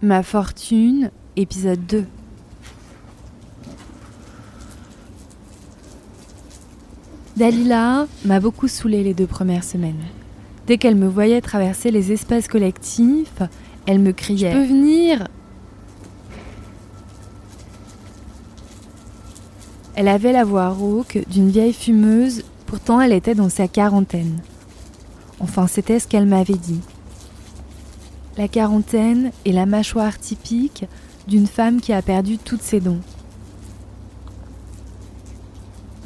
Ma fortune, épisode 2. Dalila m'a beaucoup saoulée les deux premières semaines. Dès qu'elle me voyait traverser les espaces collectifs, elle me criait Je peux venir? Elle avait la voix rauque d'une vieille fumeuse, pourtant elle était dans sa quarantaine. Enfin, c'était ce qu'elle m'avait dit. La quarantaine est la mâchoire typique d'une femme qui a perdu toutes ses dons.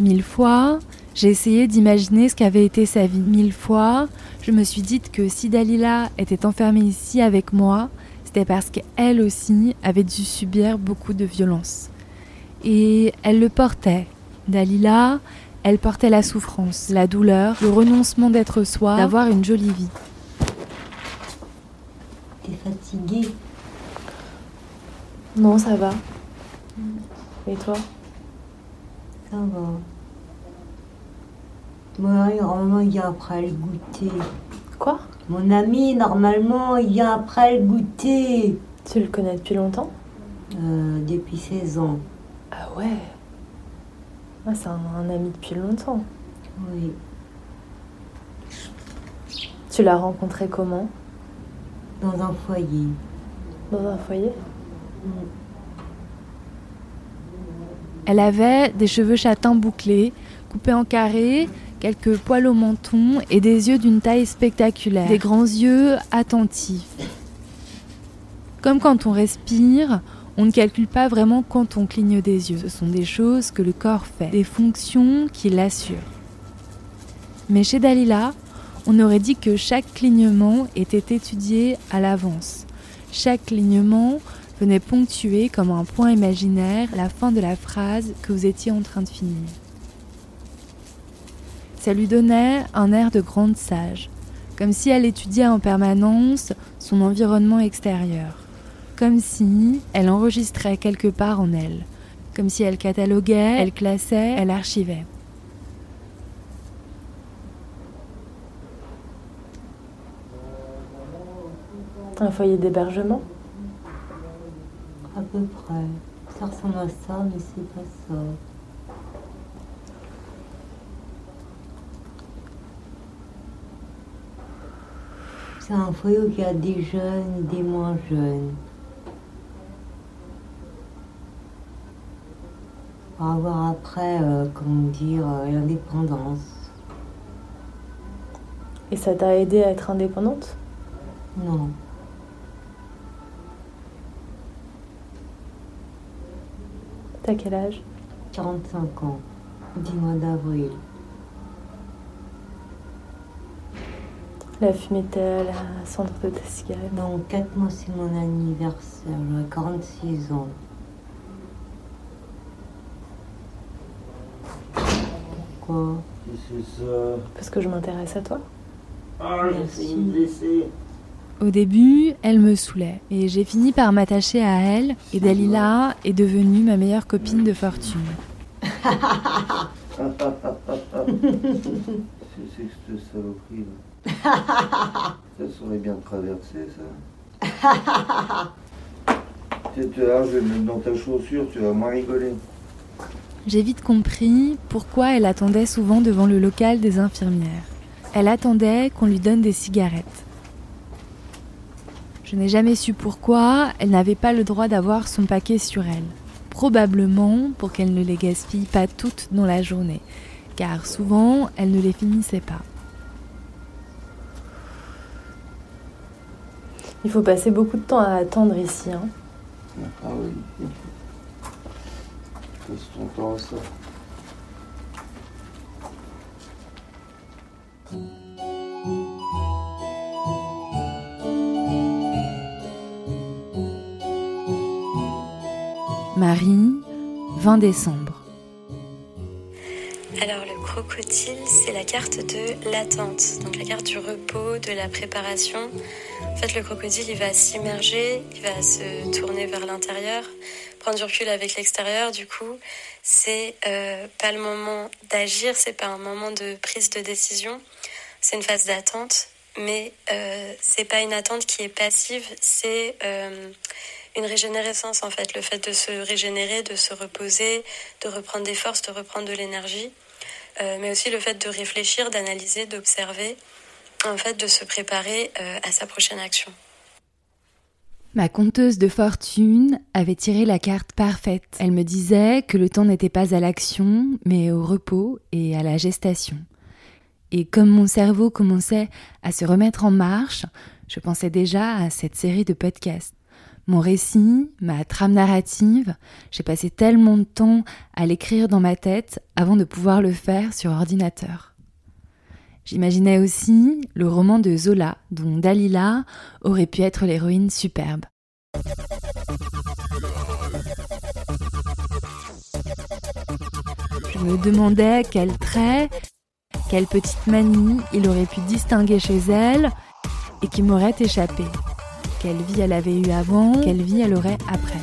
Mille fois, j'ai essayé d'imaginer ce qu'avait été sa vie. Mille fois, je me suis dit que si Dalila était enfermée ici avec moi, c'était parce qu'elle aussi avait dû subir beaucoup de violence. Et elle le portait. Dalila, elle portait la souffrance, la douleur, le renoncement d'être soi, d'avoir une jolie vie. T'es fatiguée Non, ça va. Et toi? Ça va. Mon ami, normalement, il vient après le goûter. Quoi? Mon ami, normalement, il vient après le goûter. Tu le connais depuis longtemps? Euh, depuis 16 ans. Ah ouais? Ah, c'est un, un ami depuis longtemps. Oui. Tu l'as rencontré comment? Dans un foyer. Dans un foyer Elle avait des cheveux châtains bouclés, coupés en carré, quelques poils au menton et des yeux d'une taille spectaculaire, des grands yeux attentifs. Comme quand on respire, on ne calcule pas vraiment quand on cligne des yeux. Ce sont des choses que le corps fait, des fonctions qui l'assurent. Mais chez Dalila, on aurait dit que chaque clignement était étudié à l'avance. Chaque clignement venait ponctuer comme un point imaginaire la fin de la phrase que vous étiez en train de finir. Ça lui donnait un air de grande sage, comme si elle étudiait en permanence son environnement extérieur, comme si elle enregistrait quelque part en elle, comme si elle cataloguait, elle classait, elle archivait. Un foyer d'hébergement À peu près. Ça ressemble à ça, mais c'est pas ça. C'est un foyer où il y a des jeunes des moins jeunes. Pour avoir après, euh, comment dire, euh, l'indépendance. Et ça t'a aidé à être indépendante? Non. T'as quel âge? 45 ans, du mois d'avril. La fumée à la cendre de ta cigarette. Dans 4 mois, c'est mon anniversaire. J'aurai 46 ans. Pourquoi? Qu'est-ce que c'est ça Parce que je m'intéresse à toi. Ah, failli me blesser. Au début, elle me saoulait et j'ai fini par m'attacher à elle et Dalila est devenue ma meilleure copine de fortune. C'est que cette saloperie là Ça serait bien de traverser ça. Vas, je vais le mettre dans ta chaussure, tu vas moins rigoler. J'ai vite compris pourquoi elle attendait souvent devant le local des infirmières. Elle attendait qu'on lui donne des cigarettes. Je n'ai jamais su pourquoi elle n'avait pas le droit d'avoir son paquet sur elle. Probablement pour qu'elle ne les gaspille pas toutes dans la journée, car souvent elle ne les finissait pas. Il faut passer beaucoup de temps à attendre ici. Hein. Ah oui. Passe ton temps à ça. Marie, 20 décembre. Alors le crocodile, c'est la carte de l'attente, donc la carte du repos, de la préparation. En fait, le crocodile, il va s'immerger, il va se tourner vers l'intérieur, prendre du recul avec l'extérieur. Du coup, c'est euh, pas le moment d'agir, c'est pas un moment de prise de décision. C'est une phase d'attente mais euh, c'est pas une attente qui est passive, c'est euh, une régénérescence en fait, le fait de se régénérer, de se reposer, de reprendre des forces, de reprendre de l'énergie, euh, mais aussi le fait de réfléchir, d'analyser, d'observer, en fait de se préparer euh, à sa prochaine action. Ma conteuse de fortune avait tiré la carte parfaite. Elle me disait que le temps n'était pas à l'action, mais au repos et à la gestation. Et comme mon cerveau commençait à se remettre en marche, je pensais déjà à cette série de podcasts. Mon récit, ma trame narrative, j'ai passé tellement de temps à l'écrire dans ma tête avant de pouvoir le faire sur ordinateur. J'imaginais aussi le roman de Zola, dont Dalila aurait pu être l'héroïne superbe. Je me demandais quel trait, quelle petite manie il aurait pu distinguer chez elle et qui m'aurait échappé. Quelle vie elle avait eue avant, quelle vie elle aurait après.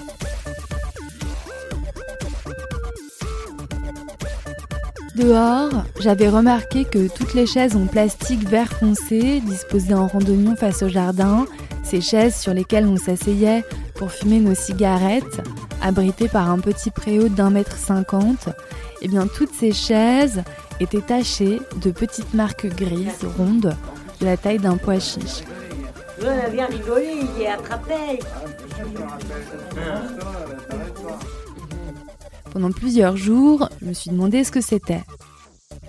Dehors, j'avais remarqué que toutes les chaises en plastique vert foncé, disposées en randonnion face au jardin, ces chaises sur lesquelles on s'asseyait pour fumer nos cigarettes, abritées par un petit préau d'un mètre cinquante, eh bien toutes ces chaises étaient tachées de petites marques grises, rondes, de la taille d'un pois chiche. On a bien rigolé, il est attrapé. Pendant plusieurs jours, je me suis demandé ce que c'était.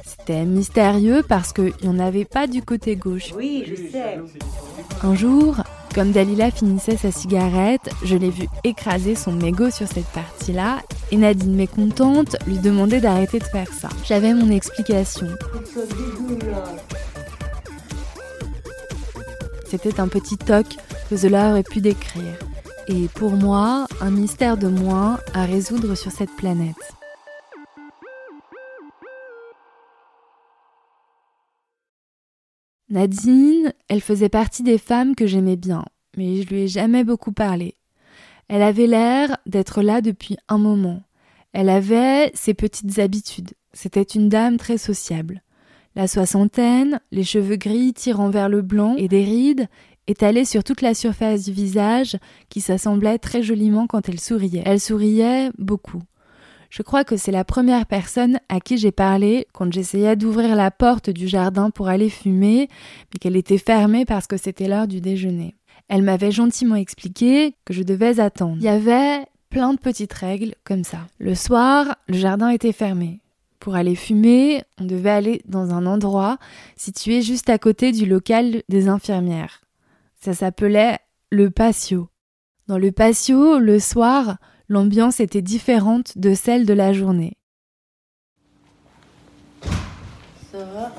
C'était mystérieux parce qu'il n'y en avait pas du côté gauche. Oui, je sais. Un jour, comme Dalila finissait sa cigarette, je l'ai vu écraser son mégot sur cette partie-là et Nadine, mécontente, lui demandait d'arrêter de faire ça. J'avais mon explication. C'était un petit toc que Zola aurait pu décrire. Et pour moi, un mystère de moins à résoudre sur cette planète. Nadine, elle faisait partie des femmes que j'aimais bien, mais je lui ai jamais beaucoup parlé. Elle avait l'air d'être là depuis un moment. Elle avait ses petites habitudes. C'était une dame très sociable. La soixantaine, les cheveux gris tirant vers le blanc et des rides étalées sur toute la surface du visage qui s'assemblaient très joliment quand elle souriait. Elle souriait beaucoup. Je crois que c'est la première personne à qui j'ai parlé quand j'essayais d'ouvrir la porte du jardin pour aller fumer, mais qu'elle était fermée parce que c'était l'heure du déjeuner. Elle m'avait gentiment expliqué que je devais attendre. Il y avait plein de petites règles comme ça. Le soir, le jardin était fermé. Pour aller fumer, on devait aller dans un endroit situé juste à côté du local des infirmières. Ça s'appelait le patio. Dans le patio, le soir, l'ambiance était différente de celle de la journée. Ça va?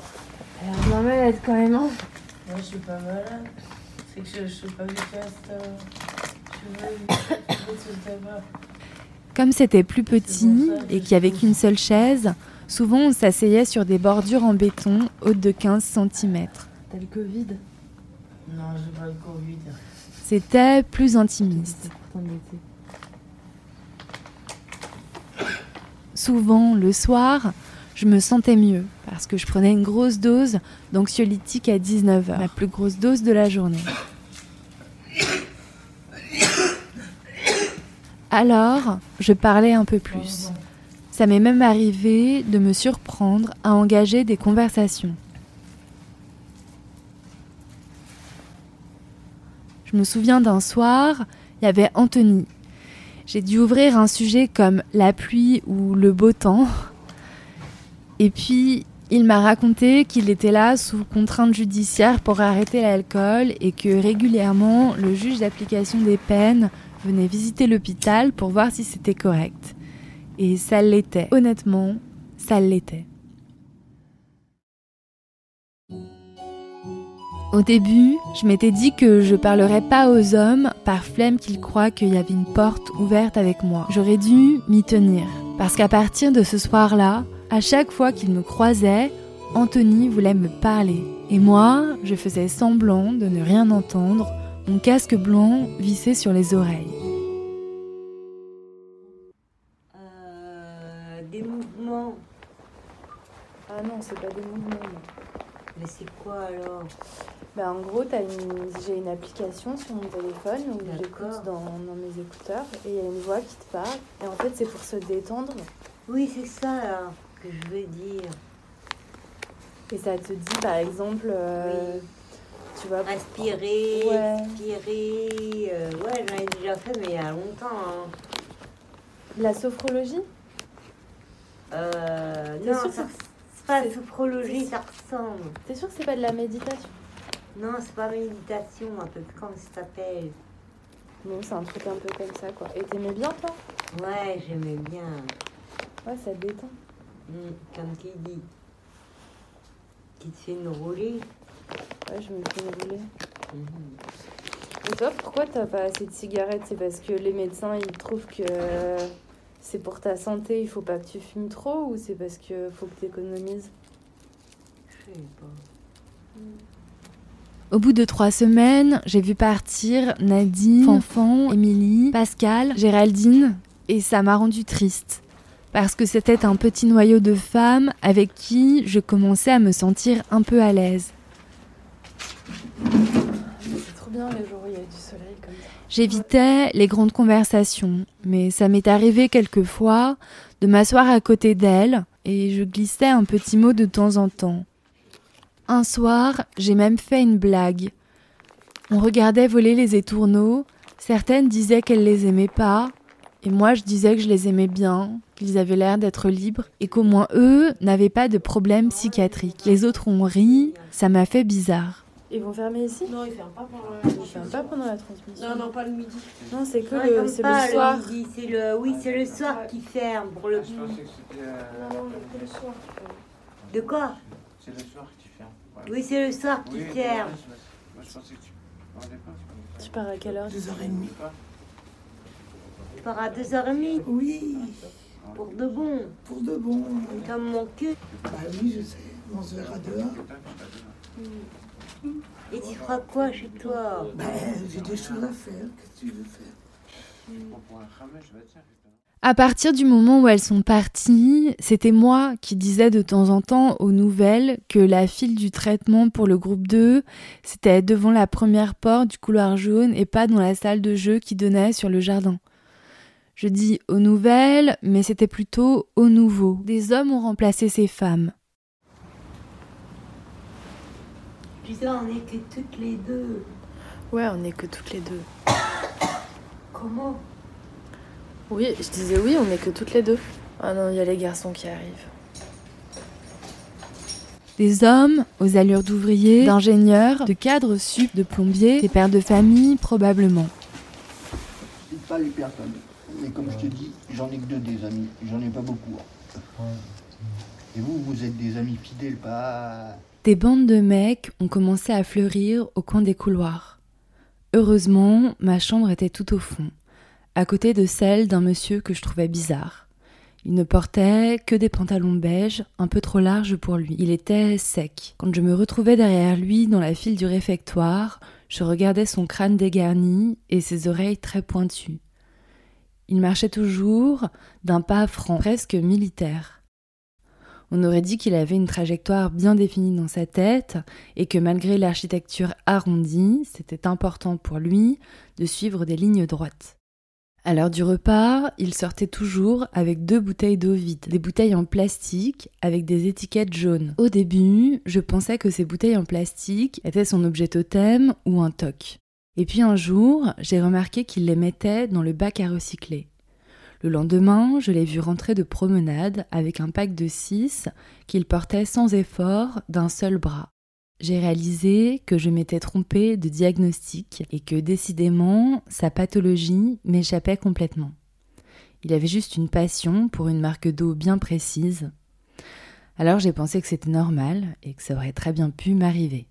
Elle a mal malade quand même, hein? Moi, je suis pas malade. C'est que je, je suis pas Comme c'était plus petit et qu'il n'y avait qu'une seule chaise, souvent on s'asseyait sur des bordures en béton hautes de 15 cm. T'as le Covid? Non, j'ai pas le Covid. C'était plus intimiste. Souvent, le soir, je me sentais mieux parce que je prenais une grosse dose d'anxiolytique à 19h, la plus grosse dose de la journée. Alors, je parlais un peu plus. Ça m'est même arrivé de me surprendre à engager des conversations. Je me souviens d'un soir, il y avait Anthony. J'ai dû ouvrir un sujet comme la pluie ou le beau temps. Et puis, il m'a raconté qu'il était là sous contrainte judiciaire pour arrêter l'alcool et que régulièrement, le juge d'application des peines venait visiter l'hôpital pour voir si c'était correct. Et ça l'était. Honnêtement, ça l'était. Au début, je m'étais dit que je parlerais pas aux hommes par flemme qu'ils croient qu'il y avait une porte ouverte avec moi. J'aurais dû m'y tenir. Parce qu'à partir de ce soir-là, à chaque fois qu'il me croisait, Anthony voulait me parler. Et moi, je faisais semblant de ne rien entendre, mon casque blanc vissé sur les oreilles. Ah non, c'est pas des mouvements. Mais c'est quoi alors? Bah, en gros, une... j'ai une application sur mon téléphone où j'écoute dans, dans mes écouteurs et il y a une voix qui te parle. Et en fait, c'est pour se détendre. Oui, c'est ça là que je veux dire. Et ça te dit, par exemple, euh, tu vois, Respirer, Ouais. expirer. euh, ouais, j'en ai déjà fait, mais il y a longtemps. hein. la sophrologie? Euh, non, ça- pas sophrologie, ça ressemble. T'es sûr que c'est pas de la méditation? Non, c'est pas méditation, un peu comment ça s'appelle. Non, c'est un truc un peu comme ça, quoi. Et t'aimais bien, toi? Ouais, j'aimais bien. Ouais, ça te détend. Hmm, comme tu dis. Qui te fait une roulée. Ouais, je me fais rouler. Mhm. Et toi, pourquoi t'as pas assez de cigarettes? C'est parce que les médecins, ils trouvent que c'est pour ta santé, il faut pas que tu fumes trop ou c'est parce que faut que tu économises? Je sais pas. Au bout de trois semaines, j'ai vu partir Nadine, Fanfan, Émilie, Pascal, Géraldine, et ça m'a rendu triste. Parce que c'était un petit noyau de femmes avec qui je commençais à me sentir un peu à l'aise. C'est trop bien les jours où il y a du soleil comme ça. J'évitais les grandes conversations, mais ça m'est arrivé quelquefois de m'asseoir à côté d'elle et je glissais un petit mot de temps en temps. Un soir, j'ai même fait une blague. On regardait voler les étourneaux, certaines disaient qu'elles les aimaient pas, et moi je disais que je les aimais bien, qu'ils avaient l'air d'être libres, et qu'au moins eux n'avaient pas de problème psychiatrique. Les autres ont ri, ça m'a fait bizarre. Ils vont fermer ici Non, il ferme pas pendant la Ils ferment transmission. pas pendant la transmission. Non, non, pas le midi. Non, c'est que Non, le, c'est pas, le soir. midi, c'est le, oui, c'est le soir qui ferme pour le Je pensais que c'était. euh, Non, non, fait le soir. De quoi C'est le soir qui ferme. Ouais. Oui, c'est le soir qui Oui, ferme. Moi, je pensais que tu. Tu pars à quelle heure Deux heures et demie. Pas Tu pars à 2h30 Oui, pour de bon. pour de bon. Comme mon cul. Bah oui, je sais, on se verra dehors. demain. Et tu feras quoi chez toi Bah, j'ai des choses à faire, qu'est-ce que tu veux faire? À partir du moment où elles sont parties, c'était moi qui disais de temps en temps aux nouvelles que la file du traitement pour le groupe 2, c'était devant la première porte du couloir jaune et pas dans la salle de jeu qui donnait sur le jardin. Je dis aux nouvelles, mais c'était plutôt aux nouveaux. Des hommes ont remplacé ces femmes. Tu sais, on est que toutes les deux. Ouais, on est que toutes les deux. Comment? Oui, je disais oui, on est que toutes les deux. Ah non, il y a les garçons qui arrivent. Des hommes aux allures d'ouvriers, d'ingénieurs, de cadres sup, de plombiers, des pères de famille probablement. C'est pas les personnes. Mais comme je te dis, j'en ai que deux des amis. J'en ai pas beaucoup. hein. Et vous, vous êtes des amis fidèles, pas. Des bandes de mecs ont commencé à fleurir au coin des couloirs. Heureusement, ma chambre était tout au fond, à côté de celle d'un monsieur que je trouvais bizarre. Il ne portait que des pantalons beige, un peu trop larges pour lui. Il était sec. Quand je me retrouvais derrière lui dans la file du réfectoire, je regardais son crâne dégarni et ses oreilles très pointues. Il marchait toujours d'un pas franc, presque militaire. On aurait dit qu'il avait une trajectoire bien définie dans sa tête et que malgré l'architecture arrondie, c'était important pour lui de suivre des lignes droites. À l'heure du repas, il sortait toujours avec deux bouteilles d'eau vide, des bouteilles en plastique avec des étiquettes jaunes. Au début, je pensais que ces bouteilles en plastique étaient son objet totem ou un toc. Et puis un jour, j'ai remarqué qu'il les mettait dans le bac à recycler. Le lendemain, je l'ai vu rentrer de promenade avec un pack de six qu'il portait sans effort d'un seul bras. J'ai réalisé que je m'étais trompée de diagnostic et que décidément sa pathologie m'échappait complètement. Il avait juste une passion pour une marque d'eau bien précise. Alors j'ai pensé que c'était normal et que ça aurait très bien pu m'arriver.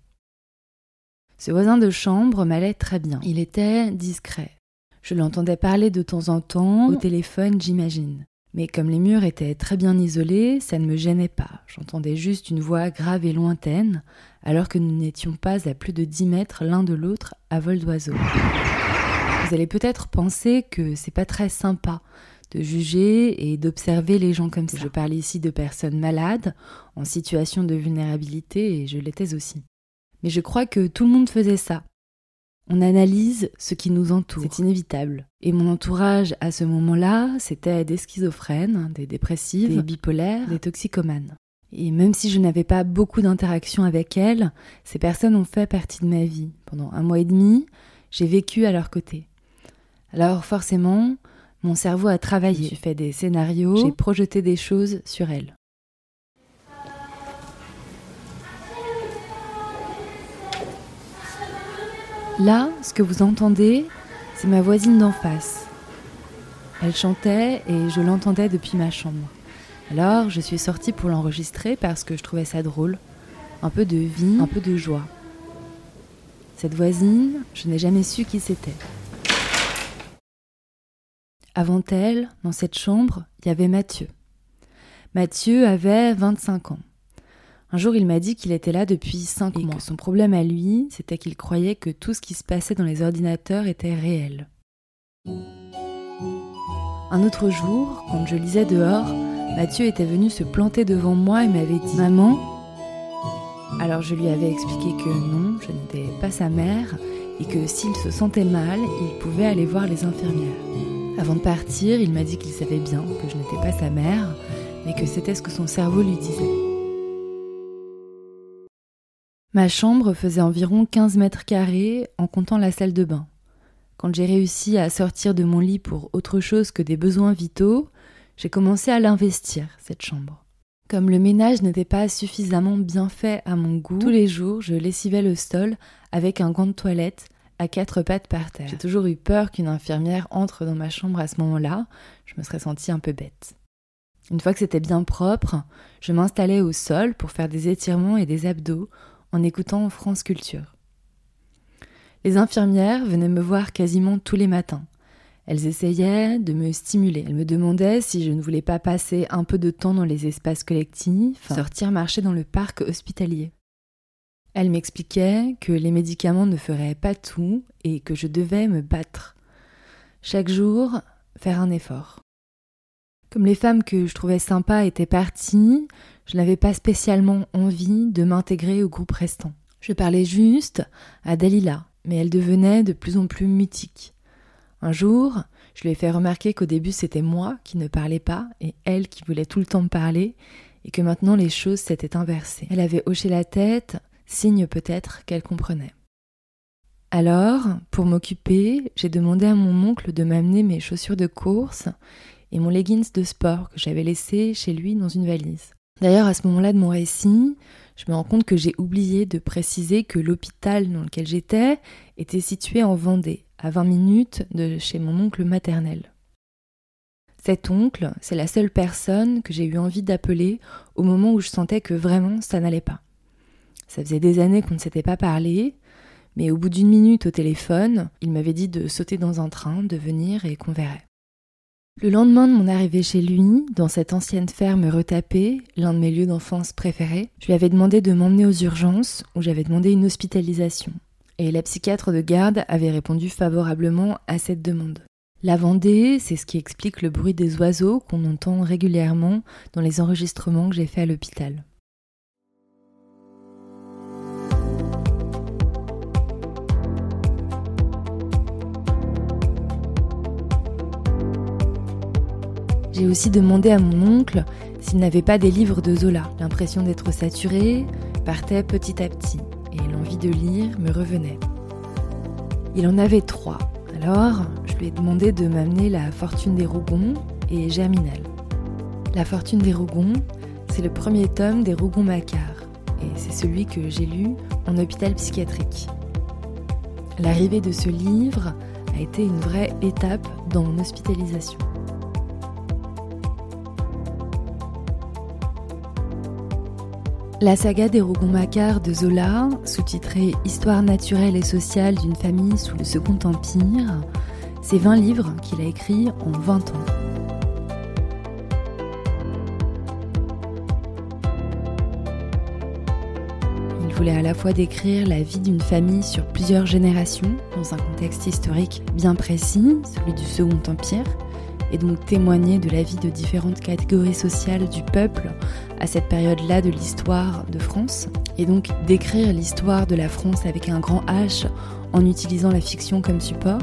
Ce voisin de chambre m'allait très bien. Il était discret. Je l'entendais parler de temps en temps, au téléphone, j'imagine. Mais comme les murs étaient très bien isolés, ça ne me gênait pas. J'entendais juste une voix grave et lointaine, alors que nous n'étions pas à plus de 10 mètres l'un de l'autre à vol d'oiseau. Vous allez peut-être penser que c'est pas très sympa de juger et d'observer les gens comme ça. Je parle ici de personnes malades, en situation de vulnérabilité, et je l'étais aussi. Mais je crois que tout le monde faisait ça. On analyse ce qui nous entoure, c'est inévitable. Et mon entourage à ce moment-là, c'était des schizophrènes, des dépressifs, des bipolaires, des toxicomanes. Et même si je n'avais pas beaucoup d'interactions avec elles, ces personnes ont fait partie de ma vie. Pendant un mois et demi, j'ai vécu à leur côté. Alors forcément, mon cerveau a travaillé. J'ai fait des scénarios, j'ai projeté des choses sur elles. Là, ce que vous entendez, c'est ma voisine d'en face. Elle chantait et je l'entendais depuis ma chambre. Alors, je suis sortie pour l'enregistrer parce que je trouvais ça drôle. Un peu de vie, un peu de joie. Cette voisine, je n'ai jamais su qui c'était. Avant elle, dans cette chambre, il y avait Mathieu. Mathieu avait 25 ans. Un jour, il m'a dit qu'il était là depuis 5 mois. Que son problème à lui, c'était qu'il croyait que tout ce qui se passait dans les ordinateurs était réel. Un autre jour, quand je lisais dehors, Mathieu était venu se planter devant moi et m'avait dit Maman? Alors je lui avais expliqué que non, je n'étais pas sa mère et que s'il se sentait mal, il pouvait aller voir les infirmières. Avant de partir, il m'a dit qu'il savait bien que je n'étais pas sa mère, mais que c'était ce que son cerveau lui disait. Ma chambre faisait environ 15 mètres carrés en comptant la salle de bain. Quand j'ai réussi à sortir de mon lit pour autre chose que des besoins vitaux, j'ai commencé à l'investir, cette chambre. Comme le ménage n'était pas suffisamment bien fait à mon goût, tous les jours je lessivais le sol avec un gant de toilette à quatre pattes par terre. J'ai toujours eu peur qu'une infirmière entre dans ma chambre à ce moment-là, je me serais sentie un peu bête. Une fois que c'était bien propre, je m'installais au sol pour faire des étirements et des abdos en écoutant France Culture. Les infirmières venaient me voir quasiment tous les matins. Elles essayaient de me stimuler. Elles me demandaient si je ne voulais pas passer un peu de temps dans les espaces collectifs, sortir marcher dans le parc hospitalier. Elles m'expliquaient que les médicaments ne feraient pas tout et que je devais me battre. Chaque jour, faire un effort. Comme les femmes que je trouvais sympas étaient parties, je n'avais pas spécialement envie de m'intégrer au groupe restant. Je parlais juste à Dalila, mais elle devenait de plus en plus mutique. Un jour, je lui ai fait remarquer qu'au début c'était moi qui ne parlais pas et elle qui voulait tout le temps parler, et que maintenant les choses s'étaient inversées. Elle avait hoché la tête, signe peut-être qu'elle comprenait. Alors, pour m'occuper, j'ai demandé à mon oncle de m'amener mes chaussures de course et mon leggings de sport que j'avais laissé chez lui dans une valise. D'ailleurs, à ce moment-là de mon récit, je me rends compte que j'ai oublié de préciser que l'hôpital dans lequel j'étais était situé en Vendée, à 20 minutes de chez mon oncle maternel. Cet oncle, c'est la seule personne que j'ai eu envie d'appeler au moment où je sentais que vraiment ça n'allait pas. Ça faisait des années qu'on ne s'était pas parlé, mais au bout d'une minute au téléphone, il m'avait dit de sauter dans un train, de venir et qu'on verrait. Le lendemain de mon arrivée chez lui, dans cette ancienne ferme retapée, l'un de mes lieux d'enfance préférés, je lui avais demandé de m'emmener aux urgences où j'avais demandé une hospitalisation. Et la psychiatre de garde avait répondu favorablement à cette demande. La Vendée, c'est ce qui explique le bruit des oiseaux qu'on entend régulièrement dans les enregistrements que j'ai faits à l'hôpital. J'ai aussi demandé à mon oncle s'il n'avait pas des livres de Zola. L'impression d'être saturé partait petit à petit et l'envie de lire me revenait. Il en avait trois. Alors, je lui ai demandé de m'amener La Fortune des Rougons et Germinal. La Fortune des Rougons, c'est le premier tome des Rougons Macquart et c'est celui que j'ai lu en hôpital psychiatrique. L'arrivée de ce livre a été une vraie étape dans mon hospitalisation. La saga des Rougon-Macquart de Zola, sous-titrée Histoire naturelle et sociale d'une famille sous le Second Empire, c'est 20 livres qu'il a écrits en 20 ans. Il voulait à la fois décrire la vie d'une famille sur plusieurs générations, dans un contexte historique bien précis, celui du Second Empire, et donc témoigner de la vie de différentes catégories sociales du peuple à cette période-là de l'histoire de France, et donc décrire l'histoire de la France avec un grand H en utilisant la fiction comme support.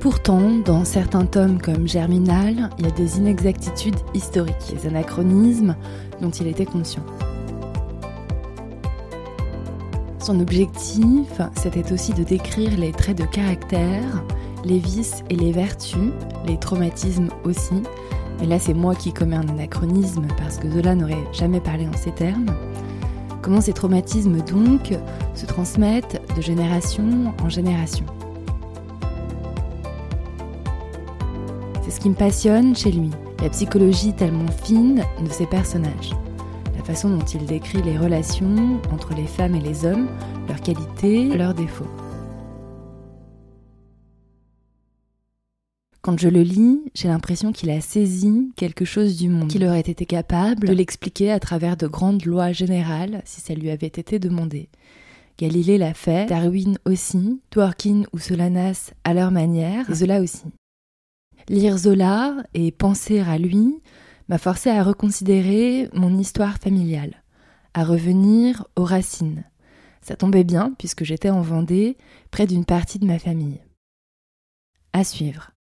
Pourtant, dans certains tomes comme Germinal, il y a des inexactitudes historiques, des anachronismes dont il était conscient. Son objectif, c'était aussi de décrire les traits de caractère, les vices et les vertus, les traumatismes aussi. Mais là, c'est moi qui commets un anachronisme parce que Zola n'aurait jamais parlé en ces termes. Comment ces traumatismes donc se transmettent de génération en génération? C'est ce qui me passionne chez lui, la psychologie tellement fine de ses personnages, la façon dont il décrit les relations entre les femmes et les hommes, leurs qualités, leurs défauts. Quand je le lis, j'ai l'impression qu'il a saisi quelque chose du monde, qu'il aurait été capable de l'expliquer à travers de grandes lois générales si ça lui avait été demandé. Galilée l'a fait, Darwin aussi, Tolkien ou Solanas à leur manière, Zola aussi. Lire Zola et penser à lui m'a forcé à reconsidérer mon histoire familiale, à revenir aux racines. Ça tombait bien puisque j'étais en Vendée, près d'une partie de ma famille. À suivre.